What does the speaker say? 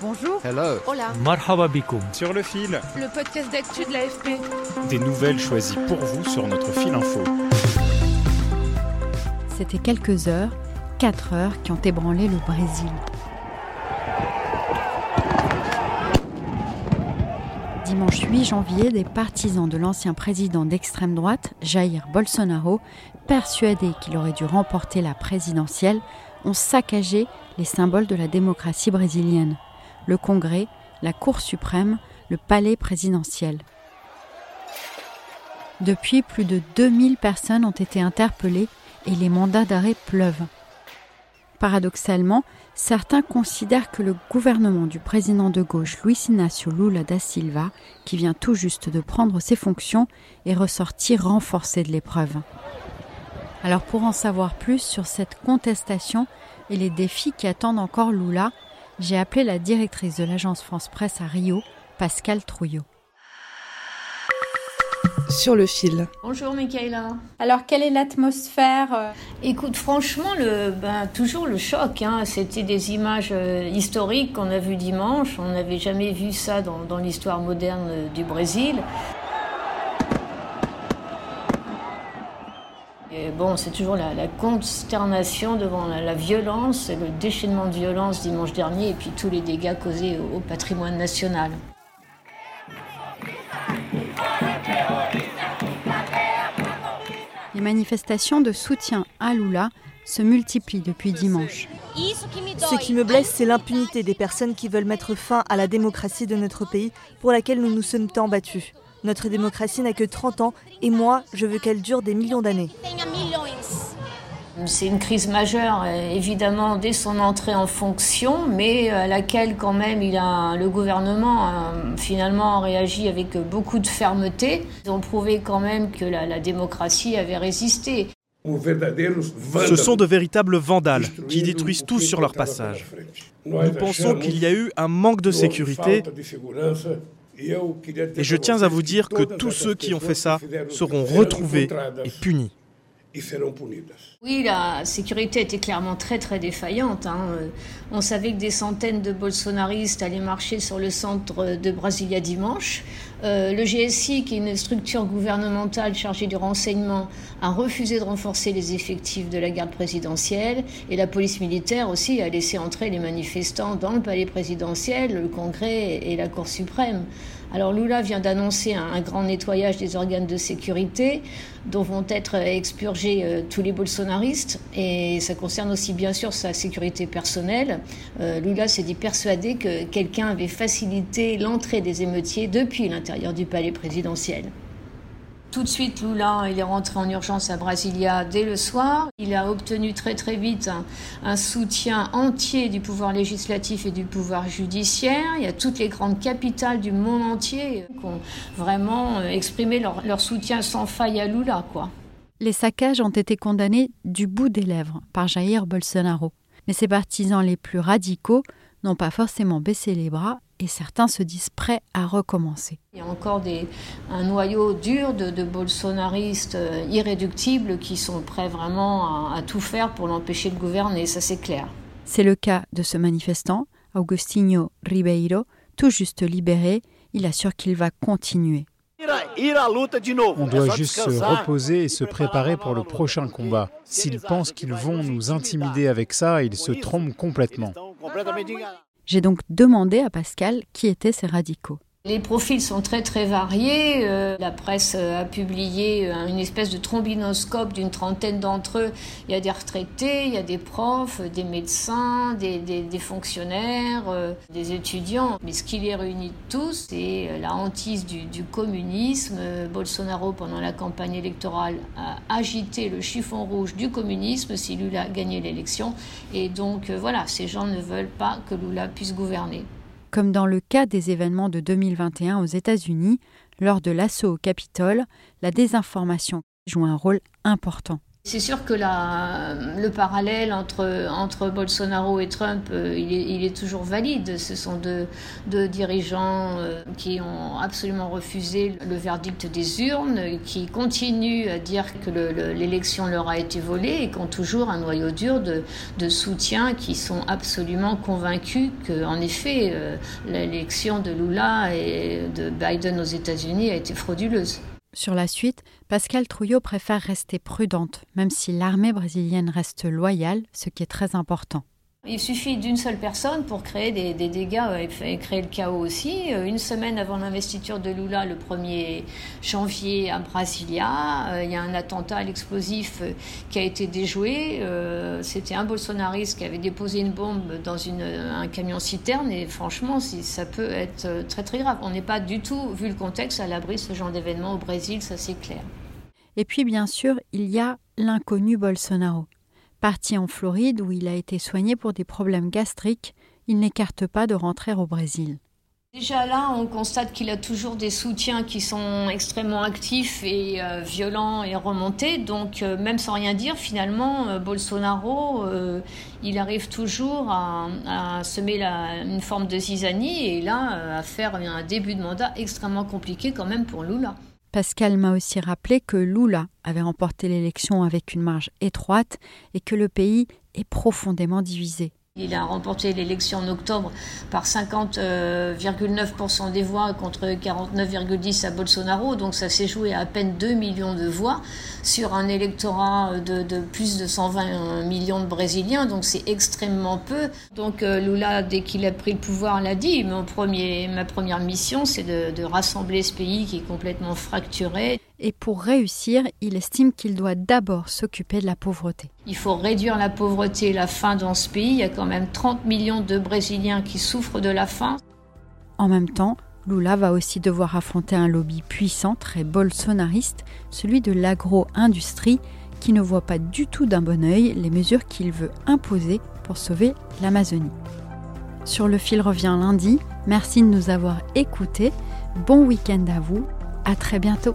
Bonjour. Hello. Hola. Marhaba bikoum. Sur le fil, Le podcast d'actu de l'AFP. des nouvelles choisies pour vous sur notre fil info. C'était quelques heures, 4 heures, qui ont ébranlé le Brésil. Dimanche 8 janvier, des partisans de l'ancien président d'extrême droite, Jair Bolsonaro, persuadés qu'il aurait dû remporter la présidentielle, ont saccagé les symboles de la démocratie brésilienne. Le Congrès, la Cour suprême, le palais présidentiel. Depuis, plus de 2000 personnes ont été interpellées et les mandats d'arrêt pleuvent. Paradoxalement, certains considèrent que le gouvernement du président de gauche Luis Inácio Lula da Silva, qui vient tout juste de prendre ses fonctions, est ressorti renforcé de l'épreuve. Alors pour en savoir plus sur cette contestation et les défis qui attendent encore Lula, j'ai appelé la directrice de l'agence France Presse à Rio, Pascal Trouillot. Sur le fil. Bonjour Michaela. Alors quelle est l'atmosphère euh, Écoute, franchement, le, ben, toujours le choc. Hein. C'était des images euh, historiques qu'on a vues dimanche. On n'avait jamais vu ça dans, dans l'histoire moderne euh, du Brésil. Et bon, c'est toujours la, la consternation devant la, la violence et le déchaînement de violence dimanche dernier et puis tous les dégâts causés au, au patrimoine national. Les manifestations de soutien à Lula se multiplient depuis dimanche. Ce qui me blesse, c'est l'impunité des personnes qui veulent mettre fin à la démocratie de notre pays pour laquelle nous nous sommes tant battus. Notre démocratie n'a que 30 ans et moi, je veux qu'elle dure des millions d'années. C'est une crise majeure, euh, évidemment, dès son entrée en fonction, mais à laquelle, quand même, il a, le gouvernement a finalement réagi avec beaucoup de fermeté. Ils ont prouvé quand même que la, la démocratie avait résisté. Ce sont de véritables vandales qui détruisent tout sur leur passage. Nous pensons qu'il y a eu un manque de sécurité et je tiens à vous dire que tous ceux qui ont fait ça seront retrouvés et punis. Oui, la sécurité était clairement très très défaillante. hein. Euh, On savait que des centaines de bolsonaristes allaient marcher sur le centre de Brasilia dimanche. Euh, le GSI, qui est une structure gouvernementale chargée du renseignement, a refusé de renforcer les effectifs de la garde présidentielle et la police militaire aussi a laissé entrer les manifestants dans le palais présidentiel, le Congrès et la Cour suprême. Alors Lula vient d'annoncer un, grand nettoyage des organes de sécurité dont vont être expurgés euh, tous les bolsonaristes et ça concerne aussi bien sûr sa sécurité personnelle. Euh, Lula s'est dit persuadé que quelqu'un avait facilité l'entrée des émeutiers depuis l'intérieur du palais présidentiel. Tout de suite, Lula, il est rentré en urgence à Brasilia dès le soir. Il a obtenu très très vite un, soutien entier du pouvoir législatif et du pouvoir judiciaire. Il y a toutes les grandes capitales du monde entier qui ont vraiment exprimé leur, leur soutien sans faille à Lula, quoi. Les saccages ont été condamnés du bout des lèvres par Jair Bolsonaro. Mais ses partisans les plus radicaux n'ont pas forcément baissé les bras et certains se disent prêts à recommencer. Il y a encore des, un noyau dur de, de bolsonaristes euh, irréductibles qui sont prêts vraiment à, à tout faire pour l'empêcher de gouverner, ça c'est clair. C'est le cas de ce manifestant, Augustinho Ribeiro, tout juste libéré. Il assure qu'il va continuer. On doit juste se reposer et se préparer pour le prochain combat. S'ils pensent qu'ils vont nous intimider avec ça, ils se trompent complètement. J'ai donc demandé à Pascal qui étaient ces radicaux. Les profils sont très très variés. Euh, la presse a publié euh, une espèce de trombinoscope d'une trentaine d'entre eux. Il y a des retraités, il y a des profs, des médecins, des, fonctionnaires, euh, des étudiants. Mais ce qui les réunit tous, c'est la hantise du, du, communisme. Bolsonaro, pendant la campagne électorale, a agité le chiffon rouge du communisme si Lula gagné l'élection. Et donc voilà, ces gens ne veulent pas que Lula puisse gouverner. Comme dans le cas des événements de 2021 aux États-Unis, lors de l'assaut au Capitole, la désinformation joue un rôle important. C'est sûr que le parallèle entre, Bolsonaro et Trump, euh, il, est, toujours valide. Ce sont deux, dirigeants euh, qui ont absolument refusé le verdict des urnes, qui continuent à dire que l'élection leur a été volée et qui ont toujours un noyau dur de, de soutien qui sont absolument convaincus qu'en effet, euh, l'élection de Lula et de Biden aux États-Unis a été frauduleuse. Sur la suite, Pascal Trouillot préfère rester prudente, même si l'armée brésilienne reste loyale, ce qui est très important. Il suffit d'une seule personne pour créer des, dégâts et créer le chaos aussi. Euh, une semaine avant l'investiture de Lula, le 1er janvier à Brasilia, euh, il y a un attentat à l'explosif euh, qui a été déjoué. C'était un bolsonariste qui avait déposé une bombe dans un camion citerne et franchement, ça peut être très très grave. On n'est pas du tout, vu le contexte, à l'abri de ce genre d'événement au Brésil, ça c'est clair. Et puis bien sûr, il y a l'inconnu Bolsonaro. Parti en Floride où il a été soigné pour des problèmes gastriques, il n'écarte pas de rentrer au Brésil. Déjà là, on constate qu'il a toujours des soutiens qui sont extrêmement actifs et euh, violents et remontés. Donc, euh, même sans rien dire, finalement, euh, Bolsonaro, il arrive toujours à, semer une forme de zizanie et là, à faire un début de mandat extrêmement compliqué quand même pour Lula. Pascal m'a aussi rappelé que Lula avait remporté l'élection avec une marge étroite et que le pays est profondément divisé. Il a remporté l'élection en octobre par 50,9% euh, des voix contre 49,10% à Bolsonaro. Donc ça s'est joué à peine 2 millions de voix sur un électorat de, plus de 120 millions de Brésiliens. Donc c'est extrêmement peu. Donc euh, Lula, dès qu'il a pris le pouvoir, l'a dit. Ma première mission, c'est de rassembler ce pays qui est complètement fracturé. Et pour réussir, il estime qu'il doit d'abord s'occuper de la pauvreté. Il faut réduire la pauvreté et la faim dans ce pays. Il y a quand même 30 millions de Brésiliens qui souffrent de la faim. En même temps, Lula va aussi devoir affronter un lobby puissant, très bolsonariste, celui de l'agro-industrie, qui ne voit pas du tout d'un bon œil les mesures qu'il veut imposer pour sauver l'Amazonie. Sur le fil revient lundi. Merci de nous avoir écoutés. Bon week-end à vous. À très bientôt.